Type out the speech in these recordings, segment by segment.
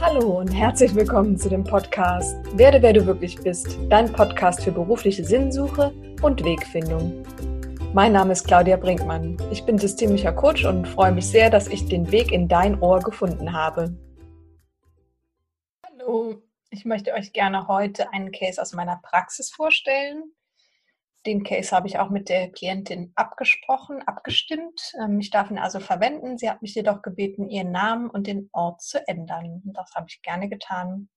Hallo und herzlich willkommen zu dem Podcast Werde, wer du wirklich bist, dein Podcast für berufliche Sinnsuche und Wegfindung. Mein Name ist Claudia Brinkmann. Ich bin systemischer Coach und freue mich sehr, dass ich den Weg in dein Ohr gefunden habe. Hallo, ich möchte euch gerne heute einen Case aus meiner Praxis vorstellen. Den Case habe ich auch mit der Klientin abgesprochen, abgestimmt. Ähm, ich darf ihn also verwenden. Sie hat mich jedoch gebeten, ihren Namen und den Ort zu ändern. Das habe ich gerne getan.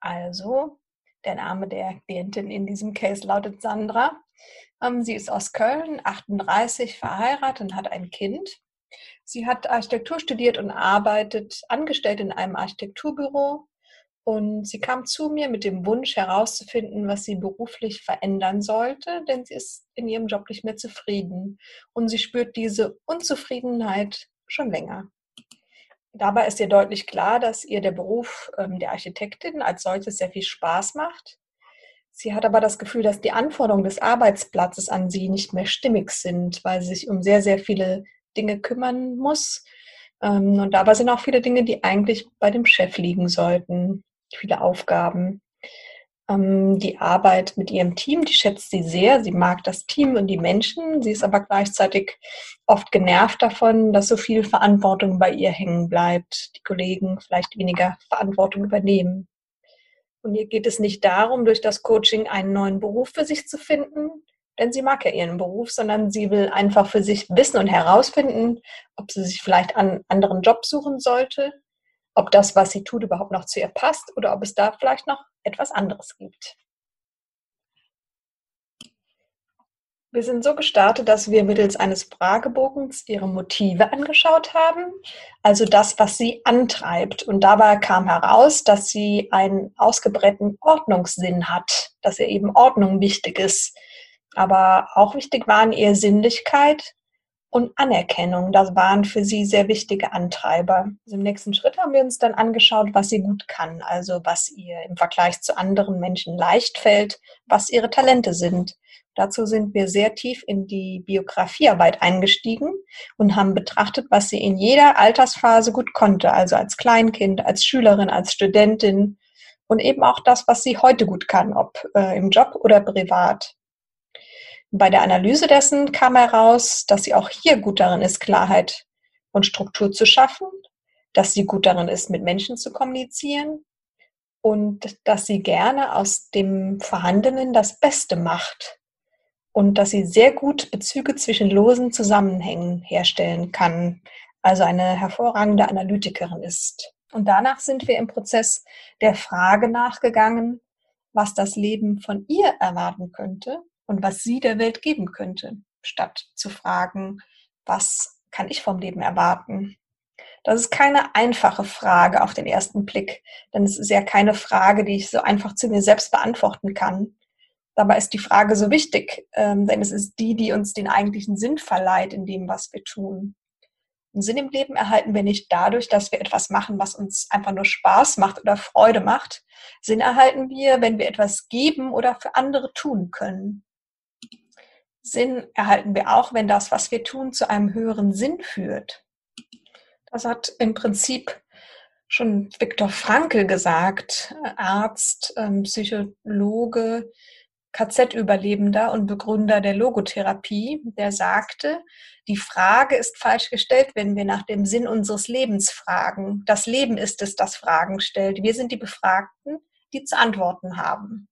Also, der Name der Klientin in diesem Case lautet Sandra. Ähm, sie ist aus Köln, 38, verheiratet und hat ein Kind. Sie hat Architektur studiert und arbeitet angestellt in einem Architekturbüro und sie kam zu mir mit dem Wunsch herauszufinden, was sie beruflich verändern sollte, denn sie ist in ihrem Job nicht mehr zufrieden. Und sie spürt diese Unzufriedenheit schon länger. Dabei ist ihr deutlich klar, dass ihr der Beruf ähm, der Architektin als solches sehr viel Spaß macht. Sie hat aber das Gefühl, dass die Anforderungen des Arbeitsplatzes an sie nicht mehr stimmig sind, weil sie sich um sehr, sehr viele Dinge kümmern muss. Ähm, und dabei sind auch viele Dinge, die eigentlich bei dem Chef liegen sollten viele Aufgaben. Ähm, die Arbeit mit ihrem Team, die schätzt sie sehr. Sie mag das Team und die Menschen. Sie ist aber gleichzeitig oft genervt davon, dass so viel Verantwortung bei ihr hängen bleibt. Die Kollegen vielleicht weniger Verantwortung übernehmen. Und ihr geht es nicht darum, durch das Coaching einen neuen Beruf für sich zu finden, denn sie mag ja ihren Beruf, sondern sie will einfach für sich wissen und herausfinden, ob sie sich vielleicht einen anderen Job suchen sollte ob das, was sie tut, überhaupt noch zu ihr passt oder ob es da vielleicht noch etwas anderes gibt. Wir sind so gestartet, dass wir mittels eines Fragebogens ihre Motive angeschaut haben, also das, was sie antreibt. Und dabei kam heraus, dass sie einen ausgebreiten Ordnungssinn hat, dass ihr eben Ordnung wichtig ist. Aber auch wichtig waren ihr Sinnlichkeit und Anerkennung. Das waren für sie sehr wichtige Antreiber. Also Im nächsten Schritt haben wir uns dann angeschaut, was sie gut kann, also was ihr im Vergleich zu anderen Menschen leicht fällt, was ihre Talente sind. Dazu sind wir sehr tief in die Biografiearbeit eingestiegen und haben betrachtet, was sie in jeder Altersphase gut konnte, also als Kleinkind, als Schülerin, als Studentin und eben auch das, was sie heute gut kann, ob äh, im Job oder privat. Bei der Analyse dessen kam heraus, dass sie auch hier gut darin ist, Klarheit und Struktur zu schaffen, dass sie gut darin ist, mit Menschen zu kommunizieren und dass sie gerne aus dem Vorhandenen das Beste macht und dass sie sehr gut Bezüge zwischen losen Zusammenhängen herstellen kann, also eine hervorragende Analytikerin ist. Und danach sind wir im Prozess der Frage nachgegangen, was das Leben von ihr erwarten könnte und was sie der Welt geben könnte, statt zu fragen, was kann ich vom Leben erwarten? Das ist keine einfache Frage auf den ersten Blick, denn es ist ja keine Frage, die ich so einfach zu mir selbst beantworten kann. Dabei ist die Frage so wichtig, ähm, denn es ist die, die uns den eigentlichen Sinn verleiht in dem, was wir tun. Einen Sinn im Leben erhalten wir nicht dadurch, dass wir etwas machen, was uns einfach nur Spaß macht oder Freude macht. Sinn erhalten wir, wenn wir etwas geben oder für andere tun können. Sinn erhalten wir auch, wenn das, was wir tun, zu einem höheren Sinn führt. Das hat im Prinzip schon Viktor Frankl gesagt, Arzt, ähm, Psychologe, KZ-Überlebender und Begründer der Logotherapie, der sagte, die Frage ist falsch gestellt, wenn wir nach dem Sinn unseres Lebens fragen. Das Leben ist es, das Fragen stellt. Wir sind die Befragten, die zu antworten haben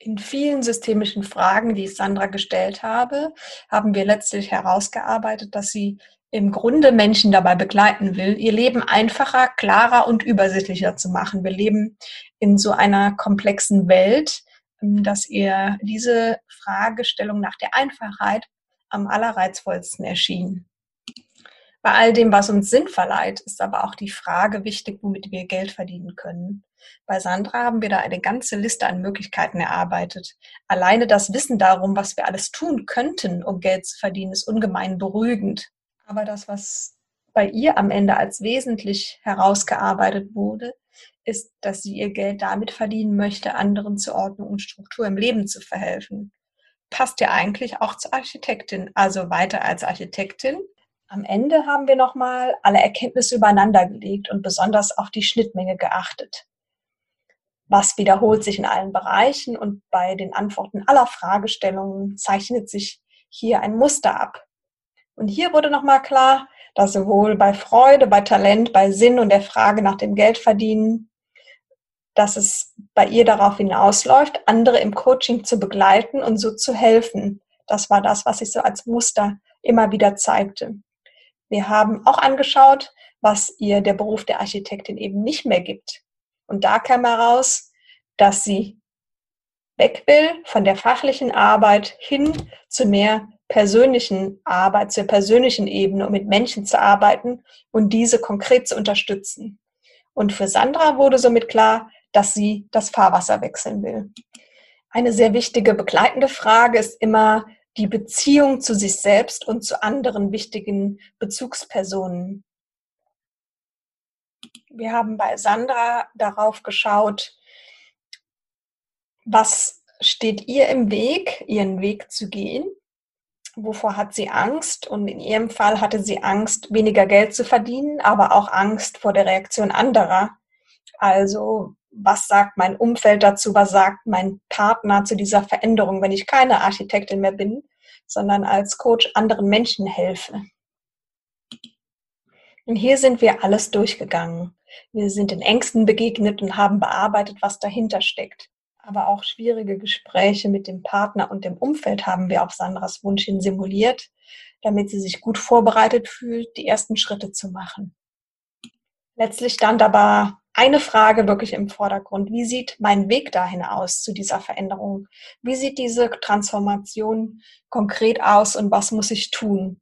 in vielen systemischen Fragen, die ich Sandra gestellt habe, haben wir letztlich herausgearbeitet, dass sie im Grunde Menschen dabei begleiten will, ihr Leben einfacher, klarer und übersichtlicher zu machen. Wir leben in so einer komplexen Welt, ähm, dass ihr diese Fragestellung nach der Einfachheit am allerreizvollsten erschien. Bei all dem, was uns Sinn verleiht, ist aber auch die Frage wichtig, womit wir Geld verdienen können. Bei Sandra haben wir da eine ganze Liste an Möglichkeiten erarbeitet. Alleine das Wissen darum, was wir alles tun könnten, um Geld zu verdienen, ist ungemein beruhigend. Aber das, was bei ihr am Ende als wesentlich herausgearbeitet wurde, ist, dass sie ihr Geld damit verdienen möchte, anderen zur Ordnung und Struktur im Leben zu verhelfen. Passt ja eigentlich auch zur Architektin. Also weiter als Architektin Am Ende haben wir nochmal alle Erkenntnisse übereinander gelegt und besonders auf die Schnittmenge geachtet. Was wiederholt sich in allen Bereichen und bei den Antworten aller Fragestellungen zeichnet sich hier ein Muster ab. Und hier wurde nochmal klar, dass sowohl bei Freude, bei Talent, bei Sinn und der Frage nach dem Geldverdienen, dass es bei ihr darauf hinausläuft, andere im Coaching zu begleiten und so zu helfen. Das war das, was sich so als Muster immer wieder zeigte. Wir haben auch angeschaut, was ihr der Beruf der Architektin eben nicht mehr gibt. Und da kam heraus, dass sie weg will von der fachlichen Arbeit hin zu mehr persönlichen Arbeit, zur persönlichen Ebene, um mit Menschen zu arbeiten und diese konkret zu unterstützen. Und für Sandra wurde somit klar, dass sie das Fahrwasser wechseln will. Eine sehr wichtige begleitende Frage ist immer, die Beziehung zu sich selbst und zu anderen wichtigen Bezugspersonen. Wir haben bei Sandra darauf geschaut, was steht ihr im Weg, ihren Weg zu gehen? Wovor hat sie Angst? Und in ihrem Fall hatte sie Angst, weniger Geld zu verdienen, aber auch Angst vor der Reaktion anderer. Also, was sagt mein Umfeld dazu? Was sagt mein Partner zu dieser Veränderung, wenn ich keine Architektin mehr bin, sondern als Coach anderen Menschen helfe? Und hier sind wir alles durchgegangen. Wir sind den Ängsten begegnet und haben bearbeitet, was dahinter steckt. Aber auch schwierige Gespräche mit dem Partner und dem Umfeld haben wir auf Sandras Wunsch hin simuliert, damit sie sich gut vorbereitet fühlt, die ersten Schritte zu machen. Letztlich stand aber eine Frage wirklich im Vordergrund. Wie sieht mein Weg dahin aus zu dieser Veränderung? Wie sieht diese Transformation konkret aus und was muss ich tun?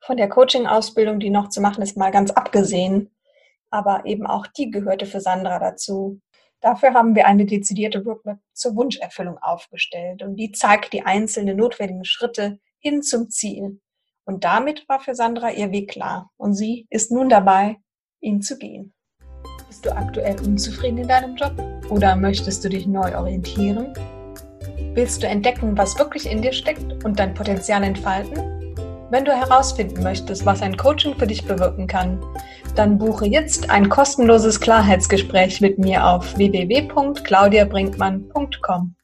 Von der Coaching-Ausbildung, die noch zu machen ist, mal ganz abgesehen. Aber eben auch die gehörte für Sandra dazu. Dafür haben wir eine dezidierte Roadmap zur Wunscherfüllung aufgestellt und die zeigt die einzelnen notwendigen Schritte hin zum Ziel. Und damit war für Sandra ihr Weg klar und sie ist nun dabei, ihn zu gehen. Bist du aktuell unzufrieden in deinem Job oder möchtest du dich neu orientieren? Willst du entdecken, was wirklich in dir steckt und dein Potenzial entfalten? Wenn du herausfinden möchtest, was ein Coaching für dich bewirken kann, dann buche jetzt ein kostenloses Klarheitsgespräch mit mir auf www.claudiabrinkmann.com.